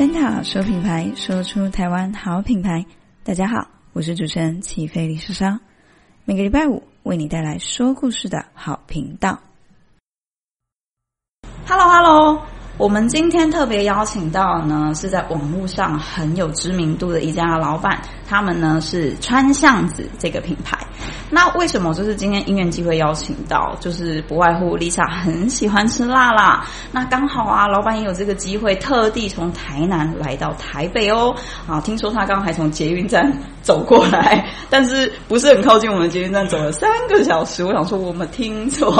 灯塔说品牌，说出台湾好品牌。大家好，我是主持人齐飞李莎莎，每个礼拜五为你带来说故事的好频道。Hello，Hello，我们今天特别邀请到呢，是在网络上很有知名度的一家老板，他们呢是川巷子这个品牌。那为什么就是今天因缘机会邀请到，就是不外乎 Lisa 很喜欢吃辣啦。那刚好啊，老板也有这个机会，特地从台南来到台北哦。啊，听说他刚刚还从捷运站走过来，但是不是很靠近我们捷运站，走了三个小时。我想说我们听错，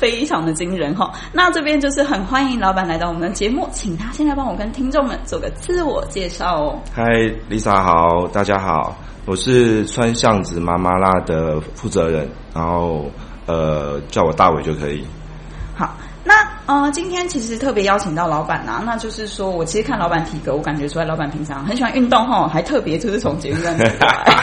非常的惊人哈。那这边就是很欢迎老板来到我们的节目，请他现在帮我跟听众们做个自我介绍哦。嗨，Lisa 好，大家好。我是川巷子麻麻辣的负责人，然后呃叫我大伟就可以。好，那呃今天其实特别邀请到老板啊，那就是说我其实看老板体格，我感觉出来老板平常很喜欢运动哈，还特别就是从捷运站走过来。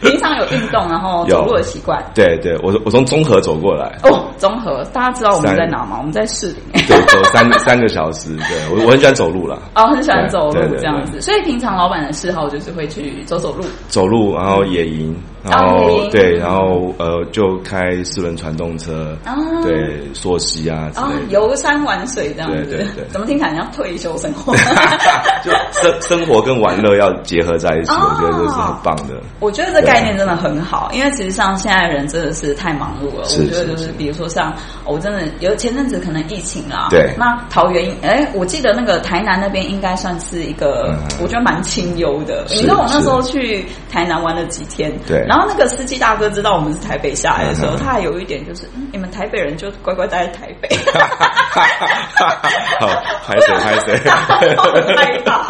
平常有运动，然后走路的习惯。对对，我我从中和走过来。哦，中和，大家知道我们在哪吗？我们在士林。对，走三三个小时。对，我我很喜欢走路了。哦，很喜欢走路这样子。所以平常老板的嗜好就是会去走走路。走路，然后野营，然后对，然后呃，就开四轮传动车。对，溯溪啊之类的。游山玩水这样子。对对对。怎么听起来像退休生活？就生生活跟玩乐要结合在一起，我觉得这是很棒的。我觉得这概念真的很好，因为其实像现在人真的是太忙碌了。我觉得就是，比如说像我真的有前阵子可能疫情啦，对。那桃园，哎，我记得那个台南那边应该算是一个，我觉得蛮清幽的。你知道我那时候去台南玩了几天，对。然后那个司机大哥知道我们是台北下来的时候，他还有一点就是，你们台北人就乖乖待在台北。好，拍谁拍谁，很害怕。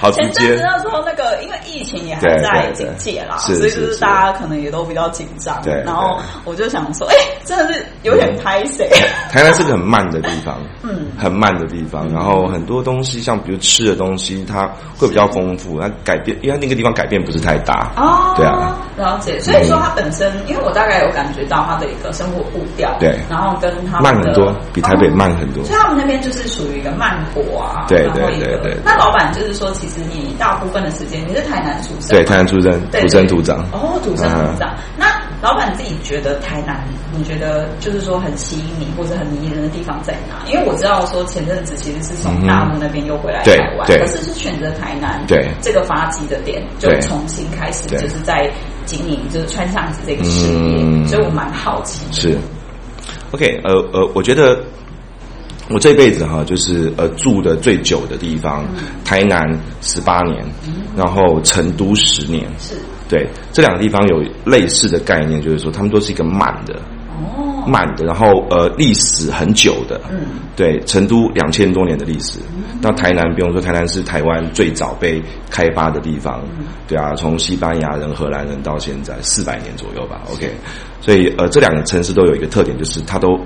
好直接。前阵子那时候那个，因为疫情也还在警戒啦，所以就是大家可能也都比较紧张。对。然后我就想说，哎，真的是有点拍谁。台南是个很慢的地方，嗯，很慢的地方。然后很多东西，像比如吃的东西，它会比较丰富。它改变，因为那个地方改变不是太大。哦。对啊。了解。所以说他本身，因为我大概有感觉到他的一个生活步调。对。然后跟他慢很多，比台北慢很多。所以他们那边就是属于一个慢活啊。对对对对。那老板就是说，其实你大部分的时间你是台南出生。对，台南出生，土生土长。哦，土生土长。那老板自己觉得台南，你觉得就是说很吸引你或者很迷人的地方在哪？因为我知道说前阵子其实是从大陆那边又回来台湾，可是是选择台南对这个发迹的点，就重新开始就是在经营就是川巷子这个事业，所以我蛮好奇。是，OK，呃呃，我觉得。我这辈子哈，就是呃住的最久的地方，台南十八年，然后成都十年，是，对，这两个地方有类似的概念，就是说他们都是一个慢的，哦，慢的，然后呃历史很久的，嗯，对，成都两千多年的历史，那台南不用说，台南是台湾最早被开发的地方，对啊，从西班牙人、荷兰人到现在四百年左右吧，OK，所以呃这两个城市都有一个特点，就是它都。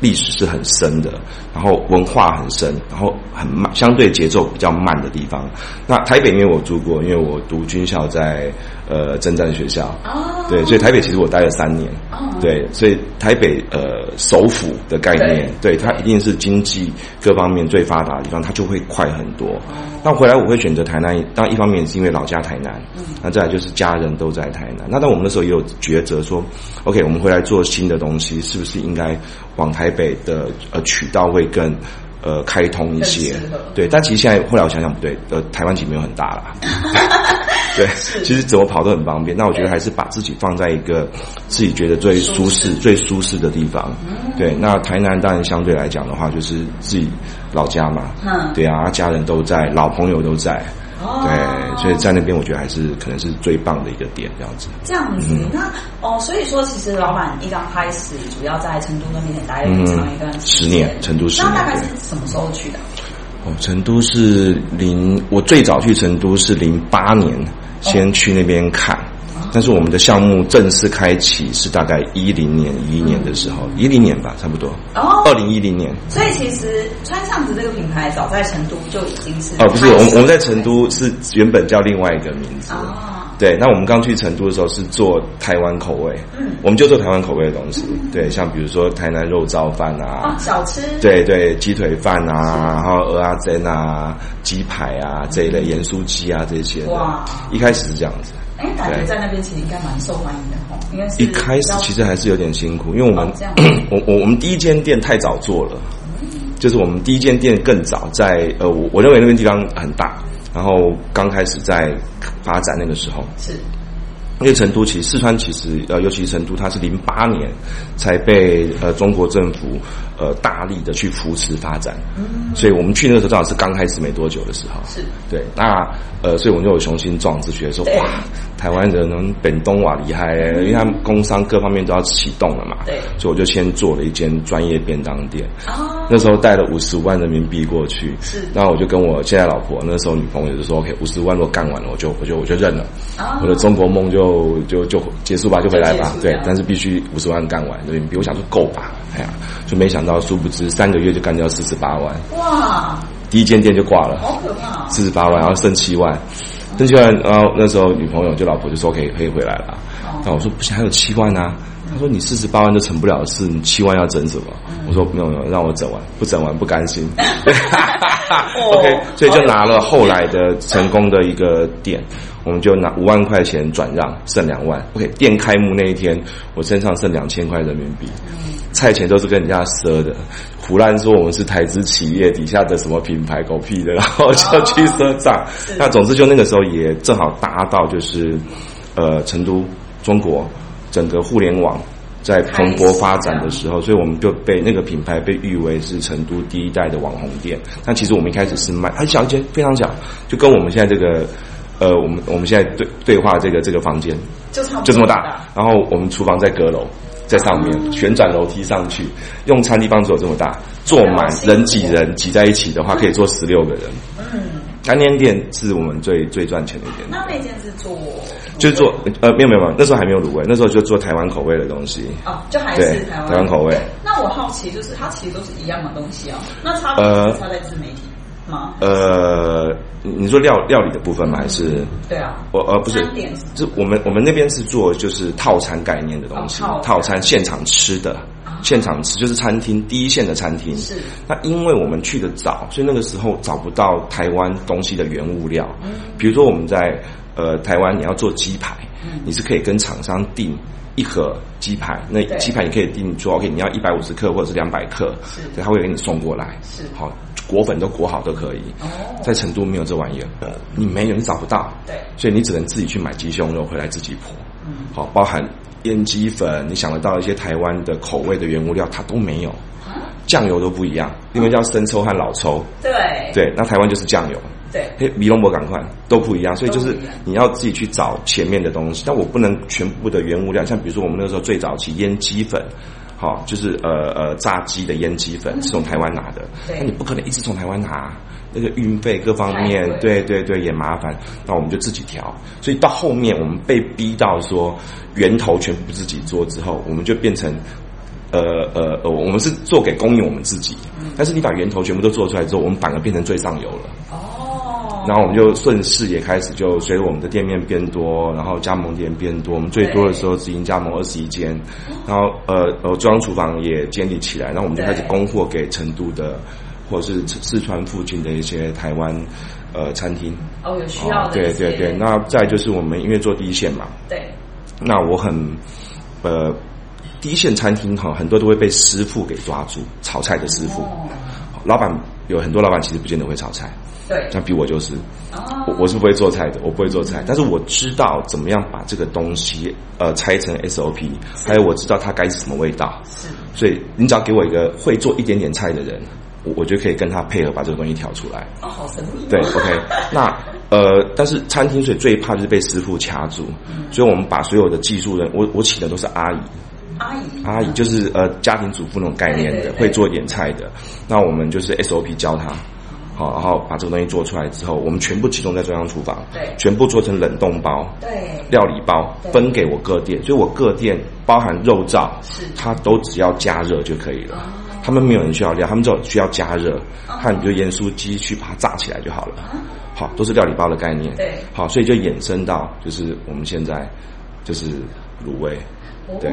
历史是很深的，然后文化很深，然后很慢，相对节奏比较慢的地方。那台北因为我住过，因为我读军校在呃征战学校，哦，对，所以台北其实我待了三年，哦，对，所以台北呃首府的概念，对，对它一定是经济各方面最发达的地方，它就会快很多。哦，那回来我会选择台南，当然一方面是因为老家台南，嗯，那再来就是家人都在台南。那但我们那时候也有抉择说，OK，我们回来做新的东西，是不是应该往台北的呃渠道会更呃开通一些，对，但其实现在后来我想想不对，呃，台湾其实没有很大啦，对，其实怎么跑都很方便。那我觉得还是把自己放在一个自己觉得最舒适、最舒适的地方，对。那台南当然相对来讲的话，就是自己老家嘛，嗯，对啊，家人都在，老朋友都在。哦，对，所以在那边我觉得还是可能是最棒的一个点，这样子。这样子，嗯、那哦，所以说其实老板一刚开始主要在成都那边待了很长一段时间，嗯、十年，成都十年。那大概是什么时候去的？哦，成都是零，我最早去成都是零八年，先去那边看。哦但是我们的项目正式开启是大概一零年、一一年的时候，一零年吧，差不多。哦，二零一零年。所以其实川上子这个品牌早在成都就已经是。哦，不是，我们我们在成都是原本叫另外一个名字。哦。对，那我们刚去成都的时候是做台湾口味，嗯，我们就做台湾口味的东西，嗯、对，像比如说台南肉燥饭啊，哦、小吃，对对，鸡腿饭啊，然后蚵仔煎啊，鸡排啊这一类，盐酥鸡啊这些，哇，一开始是这样子。哎，感觉在那边其实应该蛮受欢迎的哈，应该是一开始其实还是有点辛苦，因为我们、哦、我我我们第一间店太早做了，就是我们第一间店更早在呃，我我认为那边地方很大，然后刚开始在发展那个时候是。因为成都其实四川其实呃，尤其成都，它是零八年才被呃中国政府呃大力的去扶持发展，嗯，所以我们去那个时候正好是刚开始没多久的时候，是。对，那呃，所以我们就有雄心壮志，觉得说哇，台湾人能本东瓦厉害，因为他们工商各方面都要启动了嘛，对，所以我就先做了一间专业便当店，哦，那时候带了五十五万人民币过去，是，那我就跟我现在老婆那时候女朋友就说，OK，五十万如果干完了，我就我就我就认了，哦，我的中国梦就。就就就结束吧，就回来吧。对，但是必须五十万干完，对，比我想说够吧？哎呀，就没想到，殊不知三个月就干掉四十八万。哇！第一间店就挂了，好可怕！四十八万，然后剩七万，剩七万，然后那时候女朋友就老婆就说可以可以回来了。那我说不行，还有七万啊。他说：“你四十八万都成不了事，你七万要整什么？”我说：“没有没有，让我整完，不整完不甘心。”OK，所以就拿了后来的成功的一个店，我们就拿五万块钱转让，剩两万。OK，店开幕那一天，我身上剩两千块人民币，菜钱都是跟人家赊的，胡乱说我们是台资企业底下的什么品牌狗屁的，然后就去赊账。那总之就那个时候也正好达到就是呃成都中国。整个互联网在蓬勃发展的时候，所以我们就被那个品牌被誉为是成都第一代的网红店。但其实我们一开始是卖很小一间，非常小，就跟我们现在这个呃，我们我们现在对对话这个这个房间就这么大。然后我们厨房在阁楼，在上面、嗯、旋转楼梯上去，用餐地方只有这么大，坐满人挤人挤在一起的话，可以坐十六个人。嗯。干煎店是我们最最赚钱的一点。那那间是做，就是做呃没有没有没有，那时候还没有卤味，那时候就做台湾口味的东西。哦，就还是台湾台湾口味。那我好奇就是，它其实都是一样的东西哦。那差别是差在自媒体吗？呃，你说料料理的部分吗？还是？对啊。我呃不是，是我们我们那边是做就是套餐概念的东西，套餐现场吃的。现场吃就是餐厅第一线的餐厅，是。那因为我们去的早，所以那个时候找不到台湾东西的原物料。嗯。比如说我们在呃台湾，你要做鸡排，嗯，你是可以跟厂商订一盒鸡排，那鸡排你可以订做 OK，你要一百五十克或者是两百克，是，对，他会给你送过来，是。好，裹粉都裹好都可以。哦。在成都没有这玩意儿，呃，你没有，你找不到。对。所以你只能自己去买鸡胸肉回来自己剖。嗯。好，包含。腌鸡粉，你想得到一些台湾的口味的原物料，它都没有，酱油都不一样，因为叫生抽和老抽。对对，那台湾就是酱油。对，嘿，米龙博赶快都不一样，所以就是你要自己去找前面的东西。但我不能全部的原物料，像比如说我们那时候最早期腌鸡粉，好，就是呃呃炸鸡的腌鸡粉是从台湾拿的，那你不可能一直从台湾拿。那个运费各方面，对对对，也麻烦。那我们就自己调。所以到后面，我们被逼到说源头全部自己做之后，我们就变成呃呃呃，我们是做给供应我们自己。但是你把源头全部都做出来之后，我们反而变成最上游了。哦。然后我们就顺势也开始就随着我们的店面变多，然后加盟店变多。我们最多的时候直营加盟二十一间，然后呃呃中央厨房也建立起来，然后我们就开始供货给成都的。或者是四川附近的一些台湾呃餐厅哦，有需要的、哦、对对对，那再就是我们因为做第一线嘛，对，那我很呃第一线餐厅哈，很多都会被师傅给抓住，炒菜的师傅，哦、老板有很多老板其实不见得会炒菜，对，像比我就是，哦、我我是不会做菜的，我不会做菜，但是我知道怎么样把这个东西呃拆成 SOP，还有我知道它该是什么味道，是，所以你只要给我一个会做一点点菜的人。我我觉得可以跟他配合把这个东西调出来。哦，好神秘。对，OK。那呃，但是餐厅所以最怕就是被师傅掐住，嗯、所以我们把所有的技术人，我我请的都是阿姨。阿姨。阿姨就是呃家庭主妇那种概念的，对对对，会做一点菜的。那我们就是 SOP 教他，好，然后把这个东西做出来之后，我们全部集中在中央厨房，对，全部做成冷冻包，对，料理包分给我各店，所以我各店包含肉燥，是，它都只要加热就可以了。他们没有人需要料，他们只有需要加热，和比如盐酥鸡去把它炸起来就好了。好，都是料理包的概念。对，好，所以就衍生到就是我们现在就是卤味。对，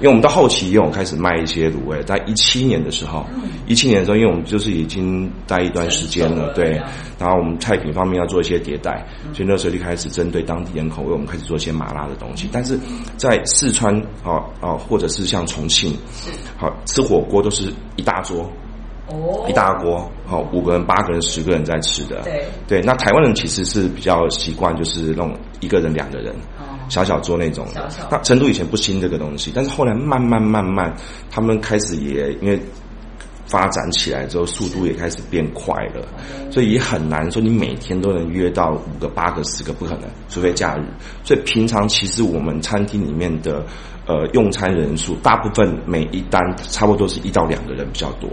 因为我们到后期也有开始卖一些卤味，在一七年的时候，一七年的时候，因为我们就是已经待一段时间了，对，然后我们菜品方面要做一些迭代，所以那时候就开始针对当地人口味，我们开始做一些麻辣的东西。但是在四川啊啊，或者是像重庆，好吃火锅都是一大桌，哦，一大锅，好五个人、八个人、十个人在吃的，对。对。那台湾人其实是比较习惯，就是那种一个人、两个人。小小桌那种那成都以前不兴这个东西，但是后来慢慢慢慢，他们开始也因为发展起来之后，速度也开始变快了，所以也很难说你每天都能约到五个、八个、十个，不可能，除非假日。所以平常其实我们餐厅里面的呃用餐人数，大部分每一单差不多是一到两个人比较多，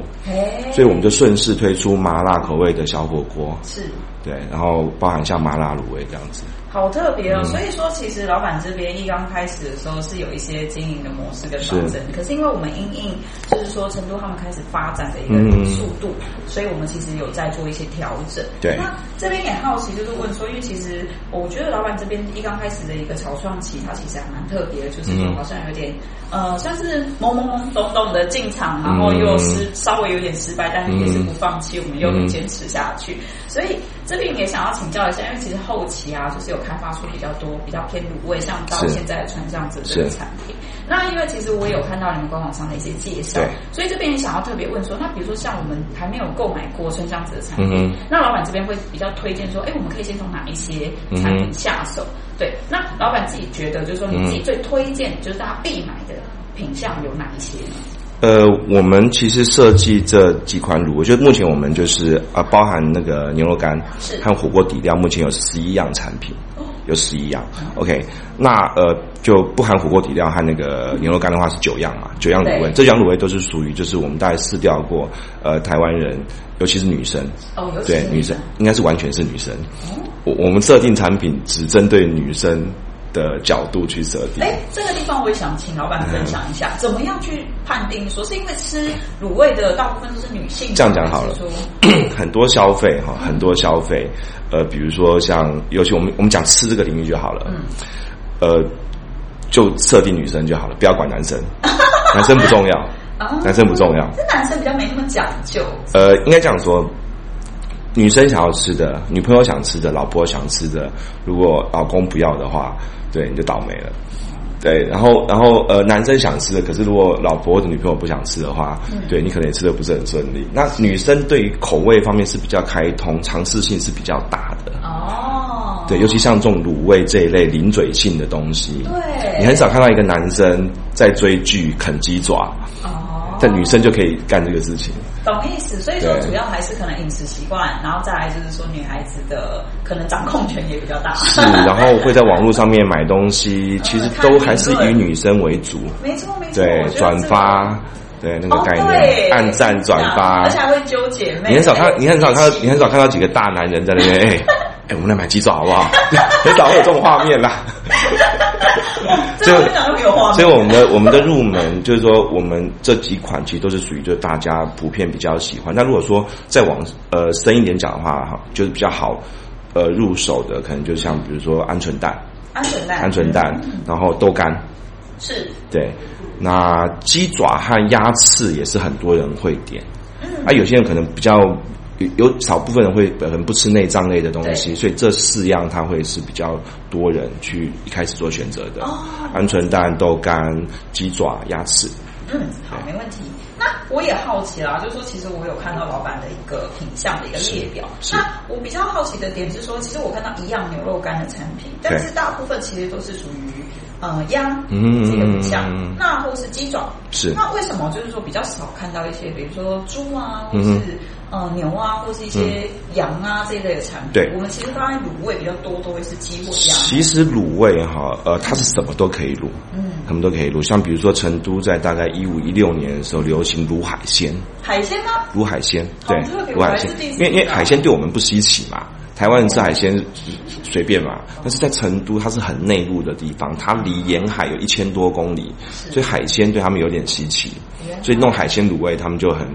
所以我们就顺势推出麻辣口味的小火锅，是，对，然后包含像麻辣卤味这样子。好特别哦，所以说其实老板这边一刚开始的时候是有一些经营的模式跟方针，可是因为我们因应就是说成都他们开始发展的一个速度，所以我们其实有在做一些调整。对，那这边也好奇就是问说，因为其实我觉得老板这边一刚开始的一个草创期，它其实还蛮特别的，就是说好像有点呃，算是懵懵懵懂懂的进场，然后又失稍微有点失败，但是也是不放弃，我们又坚持下去。所以这边也想要请教一下，因为其实后期啊，就是有。开发出比较多、比较偏卤味，像到现在的川巷子这个产品。那因为其实我也有看到你们官网上的一些介绍，所以这边也想要特别问说，那比如说像我们还没有购买过川巷子的产品，嗯、那老板这边会比较推荐说，哎，我们可以先从哪一些产品下手？嗯、对，那老板自己觉得，就是说你自己最推荐，就是大家必买的品项有哪一些呢？呃，我们其实设计这几款卤，我觉得目前我们就是啊，包含那个牛肉干和火锅底料，目前有十一样产品，有十一样。OK，那呃就不含火锅底料和那个牛肉干的话是九样嘛，九样卤味，这九样卤味都是属于就是我们大概试调过，呃，台湾人尤其是女生，哦，对，女生。应该是完全是女生，我我们设定产品只针对女生。的角度去设定。哎，这个地方我也想请老板分享一下，嗯、怎么样去判定说是因为吃卤味的大部分都是女性？这样讲好了，很多消费哈，很多消费，呃，比如说像，尤其我们我们讲吃这个领域就好了，嗯，呃，就设定女生就好了，不要管男生，男生不重要，男生不重要，这男生比较没那么讲究。呃，应该这样说。女生想要吃的，女朋友想吃的，老婆想吃的，如果老公不要的话，对，你就倒霉了。对，然后然后呃，男生想吃的，可是如果老婆或者女朋友不想吃的话，嗯、对你可能也吃的不是很顺利。那女生对于口味方面是比较开通，尝试性是比较大的。哦，对，尤其像这种卤味这一类零嘴性的东西，对，你很少看到一个男生在追剧啃鸡爪。哦但女生就可以干这个事情，懂意思。所以说，主要还是可能饮食习惯，然后再来就是说，女孩子的可能掌控权也比较大。是，然后会在网络上面买东西，其实都还是以女生为主。没错，没错。对，转发，对那个概念，按赞转发，而且还会纠结。你很少看，你很少看到，你很少看到几个大男人在那边。哎，哎，我们来买鸡爪好不好？很少会有这种画面啦。所以，所以我们的我们的入门就是说，我们这几款其实都是属于就是大家普遍比较喜欢。那如果说再往呃深一点讲的话，哈，就是比较好呃入手的，可能就像比如说鹌鹑蛋、鹌鹑蛋、鹌鹑蛋，然后豆干，是，对。那鸡爪和鸭翅也是很多人会点，啊，有些人可能比较。有有少部分人会可能不吃内脏类的东西，所以这四样它会是比较多人去一开始做选择的。哦，鹌鹑蛋、豆干、鸡爪、鸭翅。嗯，好，没问题。那我也好奇啦，就是说，其实我有看到老板的一个品相的一个列表。那我比较好奇的点是说，其实我看到一样牛肉干的产品，但是大部分其实都是属于。呃，鸭这个品项，嗯、那或是鸡爪，是那为什么就是说比较少看到一些，比如说猪啊，或是、嗯、呃牛啊，或是一些羊啊、嗯、这一类的产品？对，我们其实发现卤味比较多，都会是鸡或鸭。其实卤味哈，呃，它是什么都可以卤，嗯，什么都可以卤。像比如说成都在大概一五一六年的时候流行卤海鲜，海鲜吗？卤海鲜，对，卤海鲜，因为因为海鲜对我们不稀奇嘛。台湾人吃海鲜随便嘛，但是在成都，它是很内陆的地方，它离沿海有一千多公里，所以海鲜对他们有点稀奇，所以弄海鲜卤味他们就很。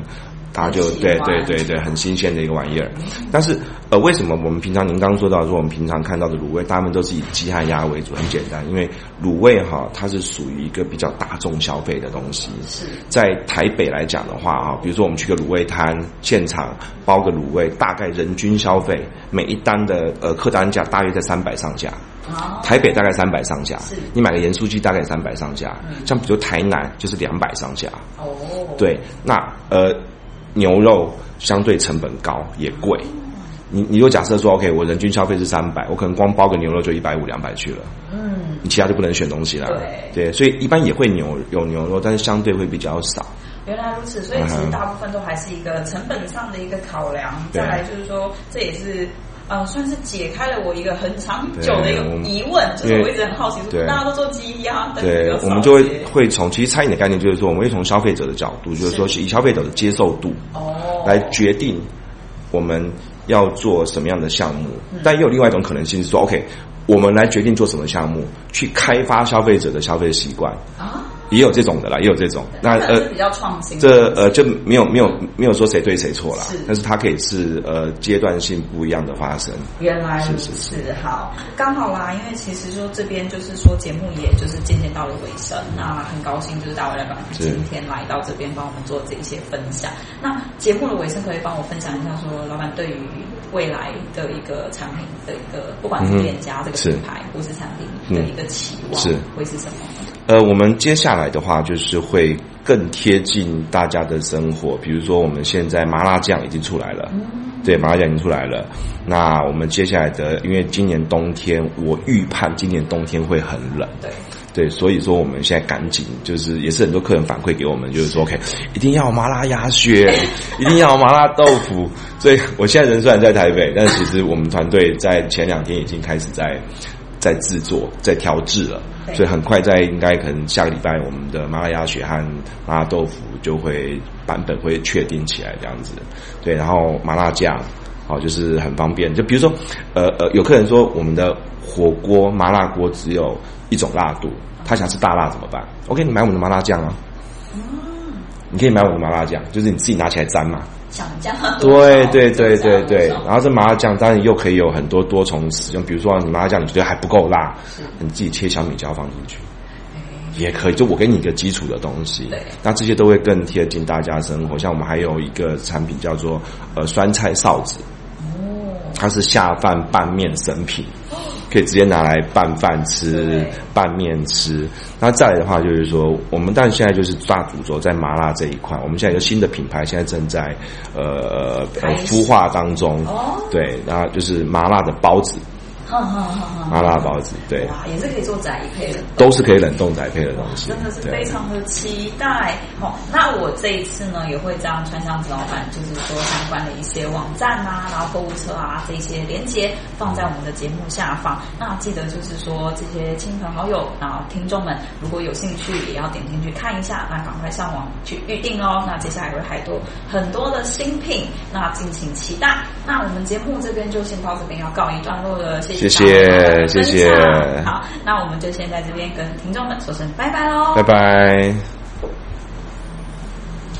他就对对对对，很新鲜的一个玩意儿。但是呃，为什么我们平常您刚刚说到说我们平常看到的卤味，大部分都是以鸡和鸭为主？很简单，因为卤味哈，它是属于一个比较大众消费的东西。是在台北来讲的话啊，比如说我们去个卤味摊，现场包个卤味，大概人均消费每一单的呃客单价大约在三百上下。台北大概三百上下。是你买个盐酥鸡大概三百上下。像比如台南就是两百上下。哦。对，那呃。牛肉相对成本高也贵，你你就假设说，OK，我人均消费是三百，我可能光包个牛肉就一百五两百去了，嗯，你其他就不能选东西了，对，对，所以一般也会牛有牛肉，但是相对会比较少。原来如此，所以其实大部分都还是一个成本上的一个考量。嗯、再来就是说，这也是。嗯，算是解开了我一个很长久的一个疑问，就是我一直很好奇，说大家都做鸡鸭，对，我们就会会从其实餐饮的概念就是说，我们会从消费者的角度，就是说是以消费者的接受度哦来决定我们要做什么样的项目。但也有另外一种可能性是说，OK，我们来决定做什么项目，去开发消费者的消费习惯啊。也有这种的啦，也有这种。那呃，比较创新。这呃就没有没有没有说谁对谁错啦，是，但是它可以是呃阶段性不一样的发生。原来是是是好，刚好啦，因为其实说这边就是说节目也就是渐渐到了尾声，那很高兴就是大卫老板今天来到这边帮我们做这一些分享。那节目的尾声可以帮我分享一下，说老板对于未来的一个产品的一个，不管是店家这个品牌或是产品的一个期望，是会是什么？呃，我们接下来的话就是会更贴近大家的生活，比如说我们现在麻辣酱已经出来了，对，麻辣酱已经出来了。那我们接下来的，因为今年冬天，我预判今年冬天会很冷，对，对，所以说我们现在赶紧，就是也是很多客人反馈给我们，就是说，OK，一定要麻辣鸭血，一定要麻辣豆腐。所以我现在人虽然在台北，但其实我们团队在前两天已经开始在。在制作，在调制了，所以很快在应该可能下个礼拜，我们的麻辣鸭血和麻辣豆腐就会版本会确定起来这样子。对，然后麻辣酱，好，就是很方便。就比如说，呃呃，有客人说我们的火锅麻辣锅只有一种辣度，他想吃大辣怎么办？OK，你买我们的麻辣酱啊。嗯，你可以买我们的麻辣酱，就是你自己拿起来沾嘛。想酱，对对对对对，然后这麻辣酱当然又可以有很多多重使用，比如说你麻辣酱你觉得还不够辣，你自己切小米椒放进去，也可以。就我给你一个基础的东西，那这些都会更贴近大家生活。像我们还有一个产品叫做呃酸菜臊子，哦，它是下饭拌面神品。可以直接拿来拌饭吃，拌面吃。那再来的话，就是说，我们但现在就是大主轴在麻辣这一块。我们现在有新的品牌，现在正在呃呃孵化当中。对，然后就是麻辣的包子。好好好好，麻辣包子对，哇，也是可以做宅配的，都是可以冷冻宅配的东西，真的是非常的期待。好，那我这一次呢，也会将川香子老板就是说相关的一些网站啊，然后购物车啊这些连接放在我们的节目下方。那记得就是说这些亲朋好友啊听众们，如果有兴趣，也要点进去看一下，那赶快上网去预定哦。那接下来会还多很多的新品，那敬请期待。那我们节目这边就先到这边要告一段落了，谢谢。谢谢，谢谢。好，那我们就先在这边跟听众们说声拜拜喽，拜拜。